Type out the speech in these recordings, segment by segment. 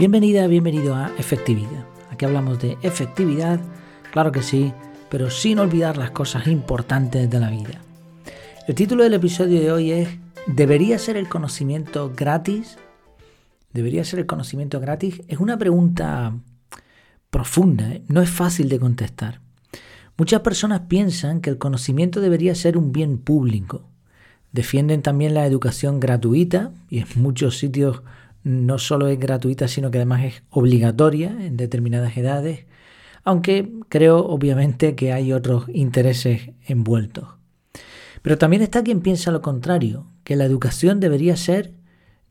Bienvenida, bienvenido a Efectividad. Aquí hablamos de efectividad, claro que sí, pero sin olvidar las cosas importantes de la vida. El título del episodio de hoy es ¿Debería ser el conocimiento gratis? ¿Debería ser el conocimiento gratis? Es una pregunta profunda, ¿eh? no es fácil de contestar. Muchas personas piensan que el conocimiento debería ser un bien público. Defienden también la educación gratuita y en muchos sitios no solo es gratuita, sino que además es obligatoria en determinadas edades, aunque creo obviamente que hay otros intereses envueltos. Pero también está quien piensa lo contrario, que la educación debería ser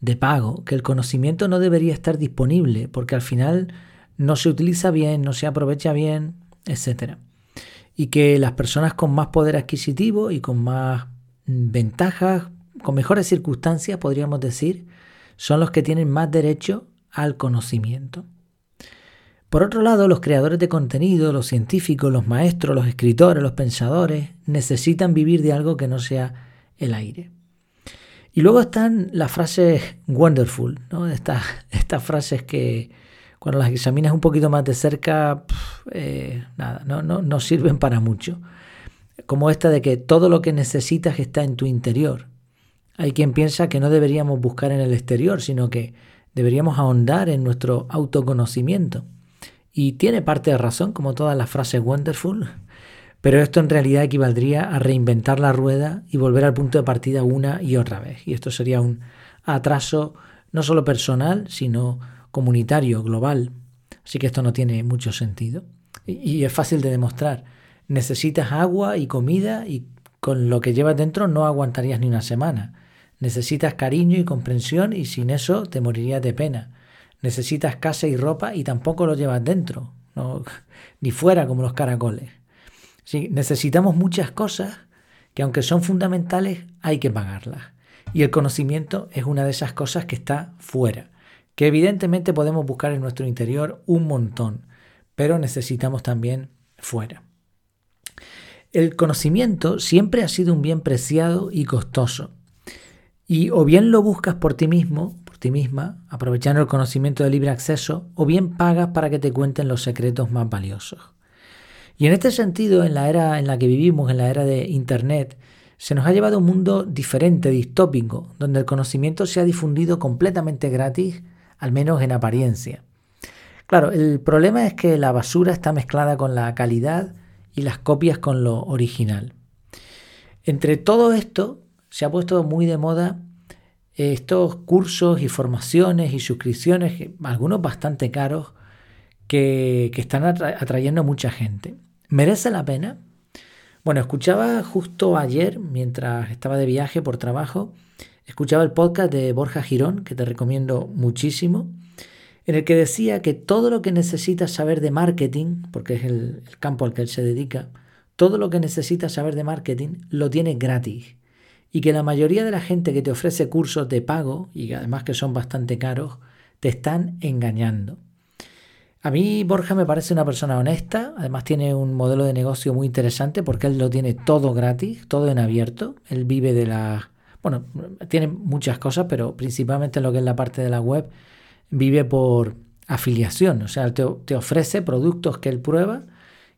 de pago, que el conocimiento no debería estar disponible, porque al final no se utiliza bien, no se aprovecha bien, etc. Y que las personas con más poder adquisitivo y con más ventajas, con mejores circunstancias, podríamos decir, son los que tienen más derecho al conocimiento. Por otro lado, los creadores de contenido, los científicos, los maestros, los escritores, los pensadores, necesitan vivir de algo que no sea el aire. Y luego están las frases wonderful, ¿no? estas, estas frases que cuando las examinas un poquito más de cerca, eh, nada, no, no, no sirven para mucho. Como esta de que todo lo que necesitas está en tu interior. Hay quien piensa que no deberíamos buscar en el exterior, sino que deberíamos ahondar en nuestro autoconocimiento. Y tiene parte de razón, como todas las frases wonderful, pero esto en realidad equivaldría a reinventar la rueda y volver al punto de partida una y otra vez. Y esto sería un atraso no solo personal, sino comunitario, global. Así que esto no tiene mucho sentido. Y es fácil de demostrar. Necesitas agua y comida y con lo que llevas dentro no aguantarías ni una semana. Necesitas cariño y comprensión y sin eso te morirías de pena. Necesitas casa y ropa y tampoco lo llevas dentro, ni fuera como los caracoles. Necesitamos muchas cosas que aunque son fundamentales hay que pagarlas. Y el conocimiento es una de esas cosas que está fuera, que evidentemente podemos buscar en nuestro interior un montón, pero necesitamos también fuera. El conocimiento siempre ha sido un bien preciado y costoso. Y o bien lo buscas por ti mismo, por ti misma, aprovechando el conocimiento de libre acceso, o bien pagas para que te cuenten los secretos más valiosos. Y en este sentido, en la era en la que vivimos, en la era de Internet, se nos ha llevado a un mundo diferente, distópico, donde el conocimiento se ha difundido completamente gratis, al menos en apariencia. Claro, el problema es que la basura está mezclada con la calidad y las copias con lo original. Entre todo esto, se ha puesto muy de moda eh, estos cursos y formaciones y suscripciones, algunos bastante caros, que, están atrayendo a mucha gente. ¿Merece la pena? Bueno, escuchaba justo ayer, mientras estaba de viaje por trabajo, escuchaba el podcast de Borja Girón, que te recomiendo muchísimo, en el que decía que todo lo que necesitas saber de marketing, porque es el, el campo al que él se dedica, todo lo que necesitas saber de marketing lo tienes gratis y que la mayoría de la gente que te ofrece cursos de pago, y además que son bastante caros, te están engañando. A mí Borja me parece una persona honesta, además tiene un modelo de negocio muy interesante porque él lo tiene todo gratis, todo en abierto, él vive de la... Bueno, tiene muchas cosas, pero principalmente lo que es la parte de la web, vive por afiliación, o sea, te, te ofrece productos que él prueba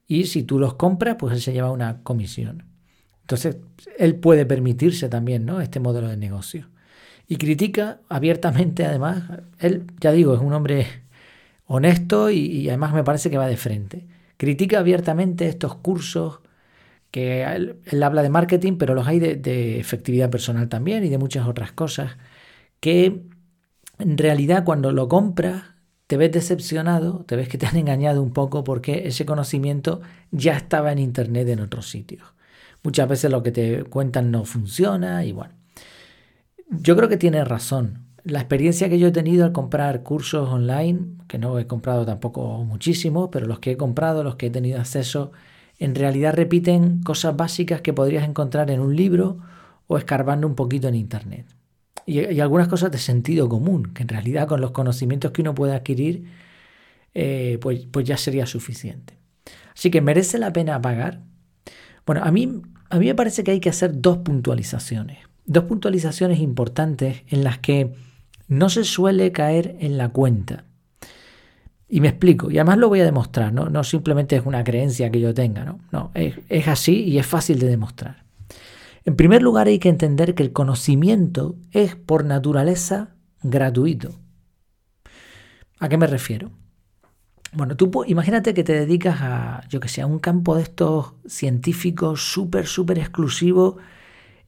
y si tú los compras, pues él se lleva una comisión. Entonces, él puede permitirse también ¿no? este modelo de negocio. Y critica abiertamente, además, él, ya digo, es un hombre honesto y, además me parece que va de frente. Critica abiertamente estos cursos que él, habla de marketing, pero los hay de, de, efectividad personal también y de muchas otras cosas, que en realidad cuando lo compras te ves decepcionado, te ves que te han engañado un poco porque ese conocimiento ya estaba en Internet en otros sitios. Muchas veces lo que te cuentan no funciona y bueno. Yo creo que tiene razón. La experiencia que yo he tenido al comprar cursos online, que no he comprado tampoco muchísimo, pero los que he comprado, los que he tenido acceso, en realidad repiten cosas básicas que podrías encontrar en un libro o escarbando un poquito en Internet. Y, algunas cosas de sentido común, que en realidad con los conocimientos que uno puede adquirir, eh, pues, pues ya sería suficiente. Así que merece la pena pagar. Bueno, a mí a mí me parece que hay que hacer dos puntualizaciones. Dos puntualizaciones importantes en las que no se suele caer en la cuenta. Y me explico, y además lo voy a demostrar, no, no simplemente es una creencia que yo tenga, no, no es, es así y es fácil de demostrar. En primer lugar hay que entender que el conocimiento es por naturaleza gratuito. ¿A qué me refiero? Bueno, tú imagínate que te dedicas a, yo que sé, a un campo de estos científicos súper, súper exclusivo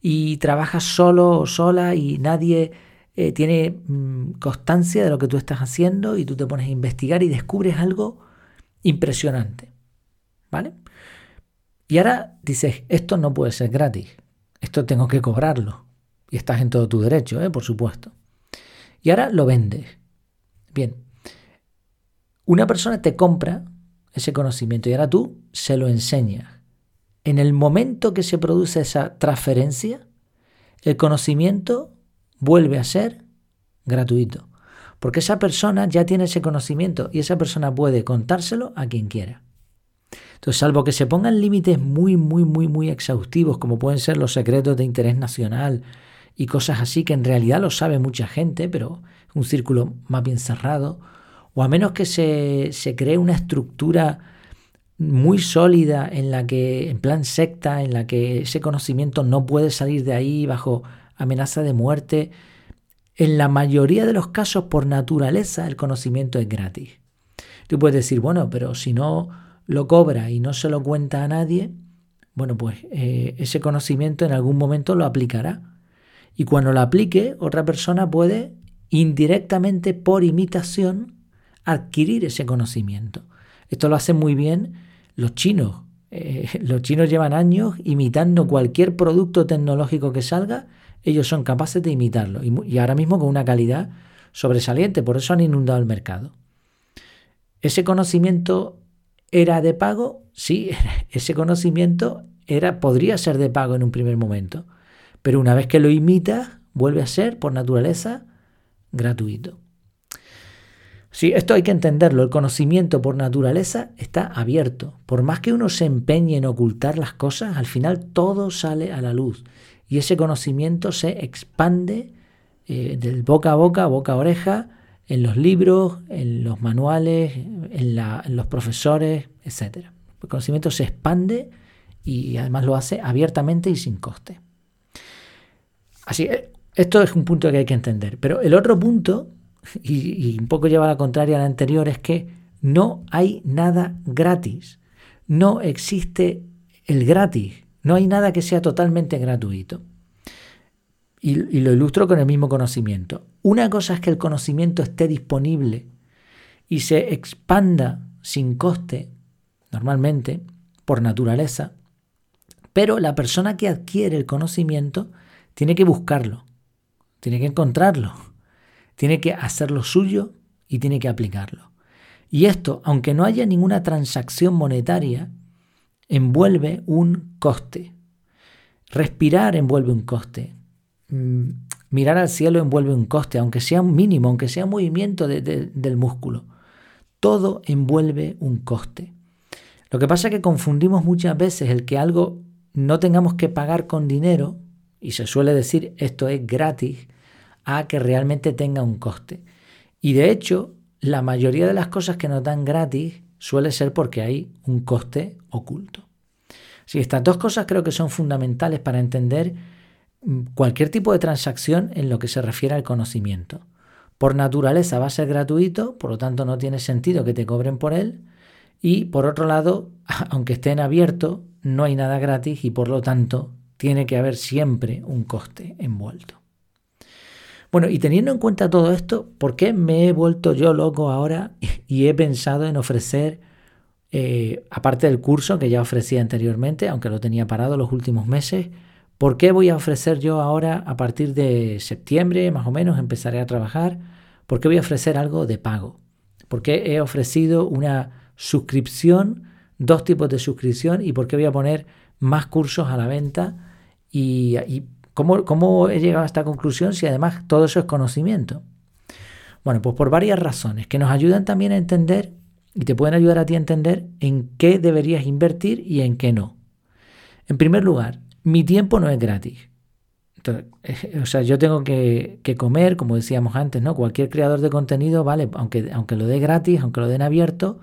y trabajas solo o sola y nadie eh, tiene mm, constancia de lo que tú estás haciendo y tú te pones a investigar y descubres algo impresionante. ¿Vale? Y ahora dices, esto no puede ser gratis, esto tengo que cobrarlo. Y estás en todo tu derecho, ¿eh? por supuesto. Y ahora lo vendes. Bien, una persona te compra ese conocimiento y ahora tú se lo enseñas. En el momento que se produce esa transferencia, el conocimiento vuelve a ser gratuito. Porque esa persona ya tiene ese conocimiento y esa persona puede contárselo a quien quiera. Entonces, salvo que se pongan límites muy, muy, muy, muy exhaustivos, como pueden ser los secretos de interés nacional y cosas así, que en realidad lo sabe mucha gente, pero es un círculo más bien cerrado, o a menos que se, se cree una estructura muy sólida en la que, en plan secta, en la que ese conocimiento no puede salir de ahí bajo amenaza de muerte, en la mayoría de los casos, por naturaleza, el conocimiento es gratis. Tú puedes decir, bueno, pero si no lo cobra y no se lo cuenta a nadie, bueno, pues eh, ese conocimiento en algún momento lo aplicará. Y cuando lo aplique, otra persona puede indirectamente, por imitación, adquirir ese conocimiento. Esto lo hacen muy bien los chinos. Eh, los chinos llevan años imitando cualquier producto tecnológico que salga, ellos son capaces de imitarlo y, ahora mismo con una calidad sobresaliente, por eso han inundado el mercado. Ese conocimiento era de pago, sí, ese conocimiento era, podría ser de pago en un primer momento, pero una vez que lo imitas, vuelve a ser, por naturaleza, gratuito. Sí, esto hay que entenderlo. El conocimiento por naturaleza está abierto. Por más que uno se empeñe en ocultar las cosas, al final todo sale a la luz. Y ese conocimiento se expande eh, del boca a boca, boca a oreja, en los libros, en los manuales, en, los profesores, etc. El conocimiento se expande y además lo hace abiertamente y sin coste. Así, eh, esto es un punto que hay que entender. Pero el otro punto y, un poco lleva la contraria a la anterior, es que no hay nada gratis. No existe el gratis. No hay nada que sea totalmente gratuito. Y, lo ilustro con el mismo conocimiento. Una cosa es que el conocimiento esté disponible y se expanda sin coste, normalmente, por naturaleza, pero la persona que adquiere el conocimiento tiene que buscarlo, tiene que encontrarlo tiene que hacer lo suyo y tiene que aplicarlo. Y esto, aunque no haya ninguna transacción monetaria, envuelve un coste. Respirar envuelve un coste. Mm, mirar al cielo envuelve un coste, aunque sea un mínimo, aunque sea un movimiento del músculo. Todo envuelve un coste. Lo que pasa es que confundimos muchas veces el que algo no tengamos que pagar con dinero, y se suele decir esto es gratis, a que realmente tenga un coste. Y de hecho, la mayoría de las cosas que nos dan gratis suele ser porque hay un coste oculto. Si estas dos cosas creo que son fundamentales para entender mm, cualquier tipo de transacción en lo que se refiere al conocimiento. Por naturaleza va a ser gratuito, por lo tanto no tiene sentido que te cobren por él. Y por otro lado, aunque esté en abierto, no hay nada gratis y por lo tanto tiene que haber siempre un coste envuelto. Bueno, y teniendo en cuenta todo esto, ¿por qué me he vuelto yo loco ahora y he pensado en ofrecer, eh, aparte del curso que ya ofrecía anteriormente, aunque lo tenía parado los últimos meses, ¿por qué voy a ofrecer yo ahora, a partir de septiembre más o menos, empezaré a trabajar? ¿Por qué voy a ofrecer algo de pago? ¿Por qué he ofrecido una suscripción, dos tipos de suscripción y por qué voy a poner más cursos a la venta y, y ¿Cómo, he llegado a esta conclusión si además todo eso es conocimiento? Bueno, pues por varias razones que nos ayudan también a entender y te pueden ayudar a ti a entender en qué deberías invertir y en qué no. En primer lugar, mi tiempo no es gratis. Entonces, eh, o sea, yo tengo que, comer, como decíamos antes, ¿no? Cualquier creador de contenido, vale, aunque, aunque lo dé gratis, aunque lo den abierto,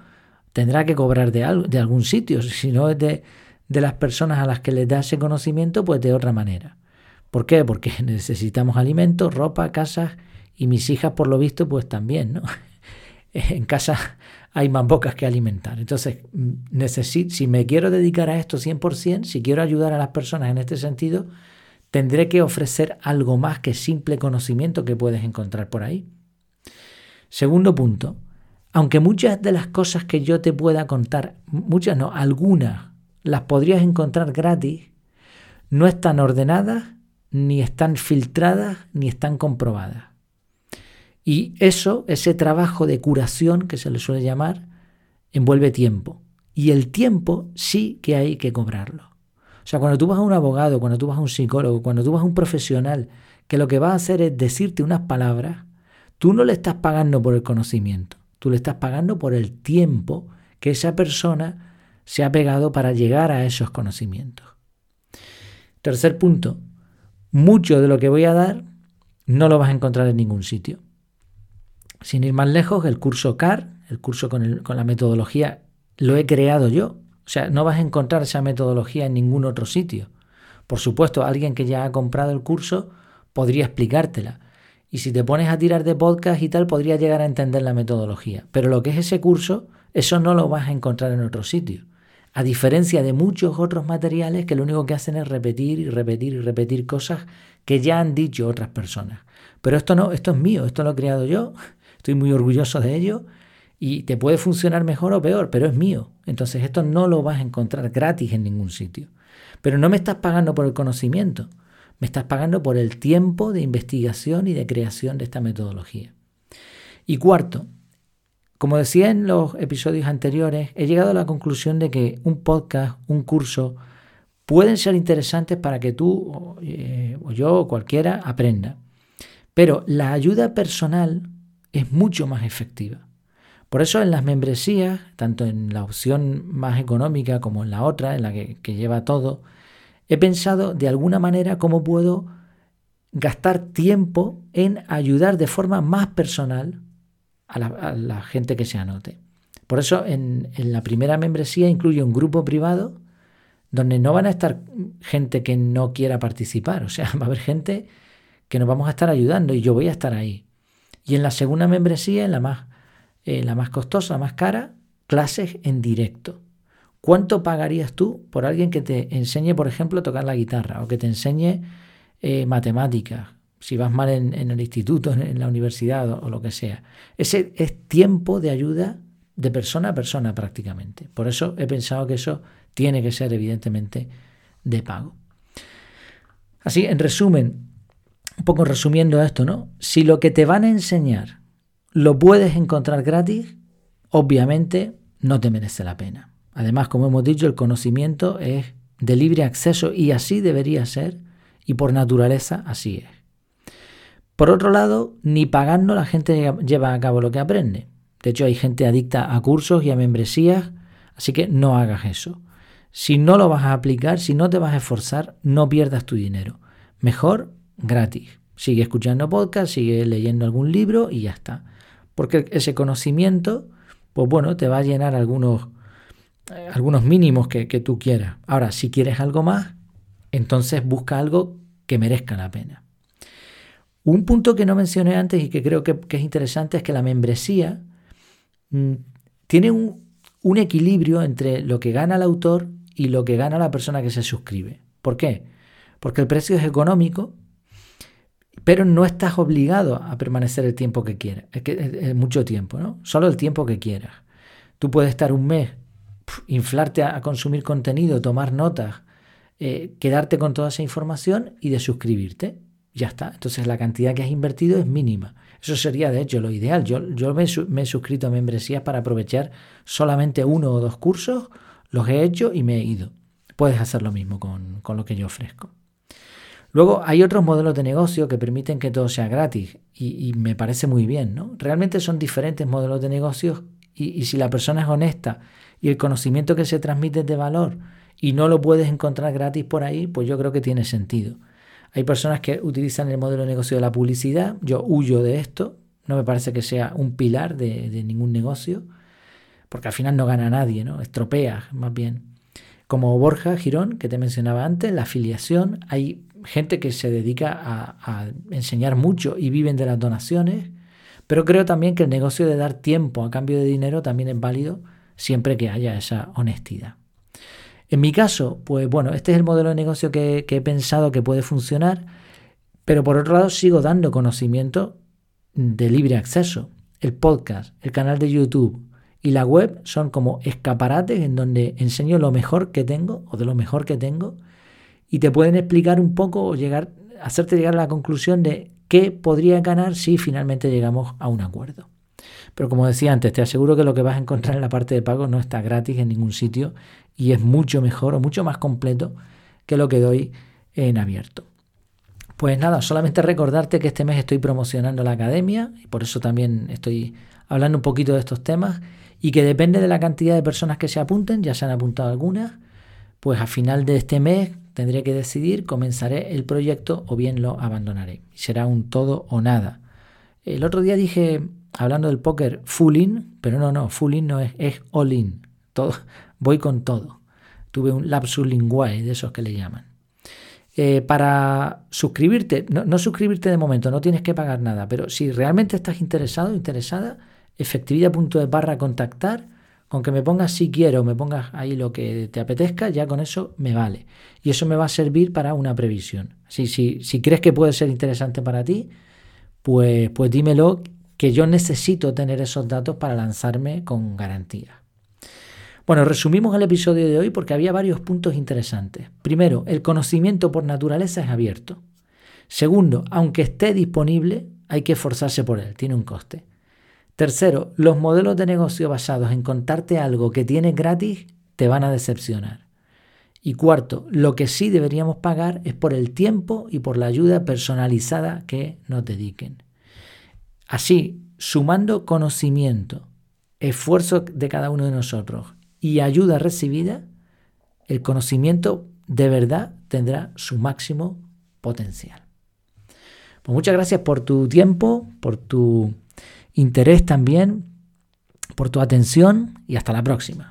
tendrá que cobrar de, algo, de algún sitio. Si no es de, de las personas a las que les da ese conocimiento, pues de otra manera. ¿Por qué? Porque necesitamos alimentos, ropa, casas y mis hijas, por lo visto, pues también, ¿no? en casa hay más bocas que alimentar. Entonces, necesito, si me quiero dedicar a esto 100%, si quiero ayudar a las personas en este sentido, tendré que ofrecer algo más que simple conocimiento que puedes encontrar por ahí. Segundo punto, aunque muchas de las cosas que yo te pueda contar, muchas no, algunas las podrías encontrar gratis, no están ordenadas, ni están filtradas, ni están comprobadas. Y eso, ese trabajo de curación que se le suele llamar, envuelve tiempo. Y el tiempo sí que hay que cobrarlo. O sea, cuando tú vas a un abogado, cuando tú vas a un psicólogo, cuando tú vas a un profesional, que lo que va a hacer es decirte unas palabras, tú no le estás pagando por el conocimiento, tú le estás pagando por el tiempo que esa persona se ha pegado para llegar a esos conocimientos. Tercer punto, mucho de lo que voy a dar no lo vas a encontrar en ningún sitio. Sin ir más lejos, el curso CAR, el curso con, la metodología, lo he creado yo. O sea, no vas a encontrar esa metodología en ningún otro sitio. Por supuesto, alguien que ya ha comprado el curso podría explicártela. Y si te pones a tirar de podcast y tal, podría llegar a entender la metodología. Pero lo que es ese curso, eso no lo vas a encontrar en otro sitio. A diferencia de muchos otros materiales que lo único que hacen es repetir y repetir y repetir cosas que ya han dicho otras personas. Pero esto no, esto es mío, esto lo he creado yo estoy muy orgulloso de ello y te puede funcionar mejor o peor, pero es mío. Entonces esto no lo vas a encontrar gratis en ningún sitio. Pero no me estás pagando por el conocimiento, me estás pagando por el tiempo de investigación y de creación de esta metodología. Y cuarto, como decía en los episodios anteriores, he llegado a la conclusión de que un podcast, un curso, pueden ser interesantes para que tú o, eh, o yo o cualquiera aprenda. Pero la ayuda personal es mucho más efectiva. Por eso en las membresías, tanto en la opción más económica como en la otra, en la que, lleva todo, he pensado de alguna manera cómo puedo gastar tiempo en ayudar de forma más personal a la, gente que se anote. Por eso en, la primera membresía incluye un grupo privado donde no van a estar gente que no quiera participar, o sea, va a haber gente que nos vamos a estar ayudando y yo voy a estar ahí. Y en la segunda membresía, en la más, eh, la más costosa, la más cara, clases en directo. ¿Cuánto pagarías tú por alguien que te enseñe, por ejemplo, a tocar la guitarra o que te enseñe eh, matemáticas? Si vas mal en, el instituto, en, la universidad o, lo que sea. Ese es tiempo de ayuda de persona a persona prácticamente. Por eso he pensado que eso tiene que ser evidentemente de pago. Así, en resumen, un poco resumiendo esto, ¿no? Si lo que te van a enseñar lo puedes encontrar gratis, obviamente no te merece la pena. Además, como hemos dicho, el conocimiento es de libre acceso y así debería ser y por naturaleza así es. Por otro lado, ni pagando la gente lleva a cabo lo que aprende. De hecho, hay gente adicta a cursos y a membresías, así que no hagas eso. Si no lo vas a aplicar, si no te vas a esforzar, no pierdas tu dinero. Mejor gratis. Sigue escuchando podcast, sigue leyendo algún libro y ya está. Porque ese conocimiento, pues bueno, te va a llenar algunos, eh, algunos mínimos que, tú quieras. Ahora, si quieres algo más, entonces busca algo que merezca la pena. Un punto que no mencioné antes y que creo que, es interesante es que la membresía mm, tiene un, equilibrio entre lo que gana el autor y lo que gana la persona que se suscribe. ¿Por qué? Porque el precio es económico pero no estás obligado a permanecer el tiempo que quieras, es, mucho tiempo, ¿no? Solo el tiempo que quieras. Tú puedes estar un mes, inflarte a, consumir contenido, tomar notas, eh, quedarte con toda esa información y de suscribirte. Ya está. Entonces la cantidad que has invertido es mínima. Eso sería de hecho lo ideal. Yo, yo me, he suscrito a membresías para aprovechar solamente uno o dos cursos, los he hecho y me he ido. Puedes hacer lo mismo con, con lo que yo ofrezco. Luego hay otros modelos de negocio que permiten que todo sea gratis y, me parece muy bien, ¿no? Realmente son diferentes modelos de negocios y, si la persona es honesta y el conocimiento que se transmite es de valor y no lo puedes encontrar gratis por ahí, pues yo creo que tiene sentido. Hay personas que utilizan el modelo de negocio de la publicidad. Yo huyo de esto. No me parece que sea un pilar de, ningún negocio, porque al final no gana nadie, ¿no? Estropea, más bien. Como Borja Girón, que te mencionaba antes, la afiliación. Hay gente que se dedica a, enseñar mucho y viven de las donaciones, pero creo también que el negocio de dar tiempo a cambio de dinero también es válido siempre que haya esa honestidad. En mi caso, pues bueno, este es el modelo de negocio que, he pensado que puede funcionar, pero por otro lado sigo dando conocimiento de libre acceso. El podcast, el canal de YouTube y la web son como escaparates en donde enseño lo mejor que tengo o de lo mejor que tengo y te pueden explicar un poco o llegar, hacerte llegar a la conclusión de qué podría ganar si finalmente llegamos a un acuerdo. Pero como decía antes, te aseguro que lo que vas a encontrar en la parte de pago no está gratis en ningún sitio y es mucho mejor o mucho más completo que lo que doy en abierto. Pues nada, solamente recordarte que este mes estoy promocionando la academia y por eso también estoy hablando un poquito de estos temas y que depende de la cantidad de personas que se apunten, ya se han apuntado algunas, pues a final de este mes tendré que decidir, comenzaré el proyecto o bien lo abandonaré. Será un todo o nada. El otro día dije, hablando del póker, full in, pero no, no, full in no es, es all in. Todo, voy con todo. Tuve un lapsus linguae de esos que le llaman. Eh, para suscribirte, no, no, suscribirte de momento, no tienes que pagar nada, pero si realmente estás interesado, interesada, efectividad.es barra contactar con que me pongas si quiero, me pongas ahí lo que te apetezca, ya con eso me vale. Y eso me va a servir para una previsión. Si, si, si crees que puede ser interesante para ti, pues, pues dímelo, que yo necesito tener esos datos para lanzarme con garantía. Bueno, resumimos el episodio de hoy porque había varios puntos interesantes. Primero, el conocimiento por naturaleza es abierto. Segundo, aunque esté disponible, hay que esforzarse por él, tiene un coste. Tercero, los modelos de negocio basados en contarte algo que tienes gratis te van a decepcionar. Y cuarto, lo que sí deberíamos pagar es por el tiempo y por la ayuda personalizada que nos dediquen. Así, sumando conocimiento, esfuerzo de cada uno de nosotros y ayuda recibida, el conocimiento de verdad tendrá su máximo potencial. Pues muchas gracias por tu tiempo, por tu interés también, por tu atención y hasta la próxima.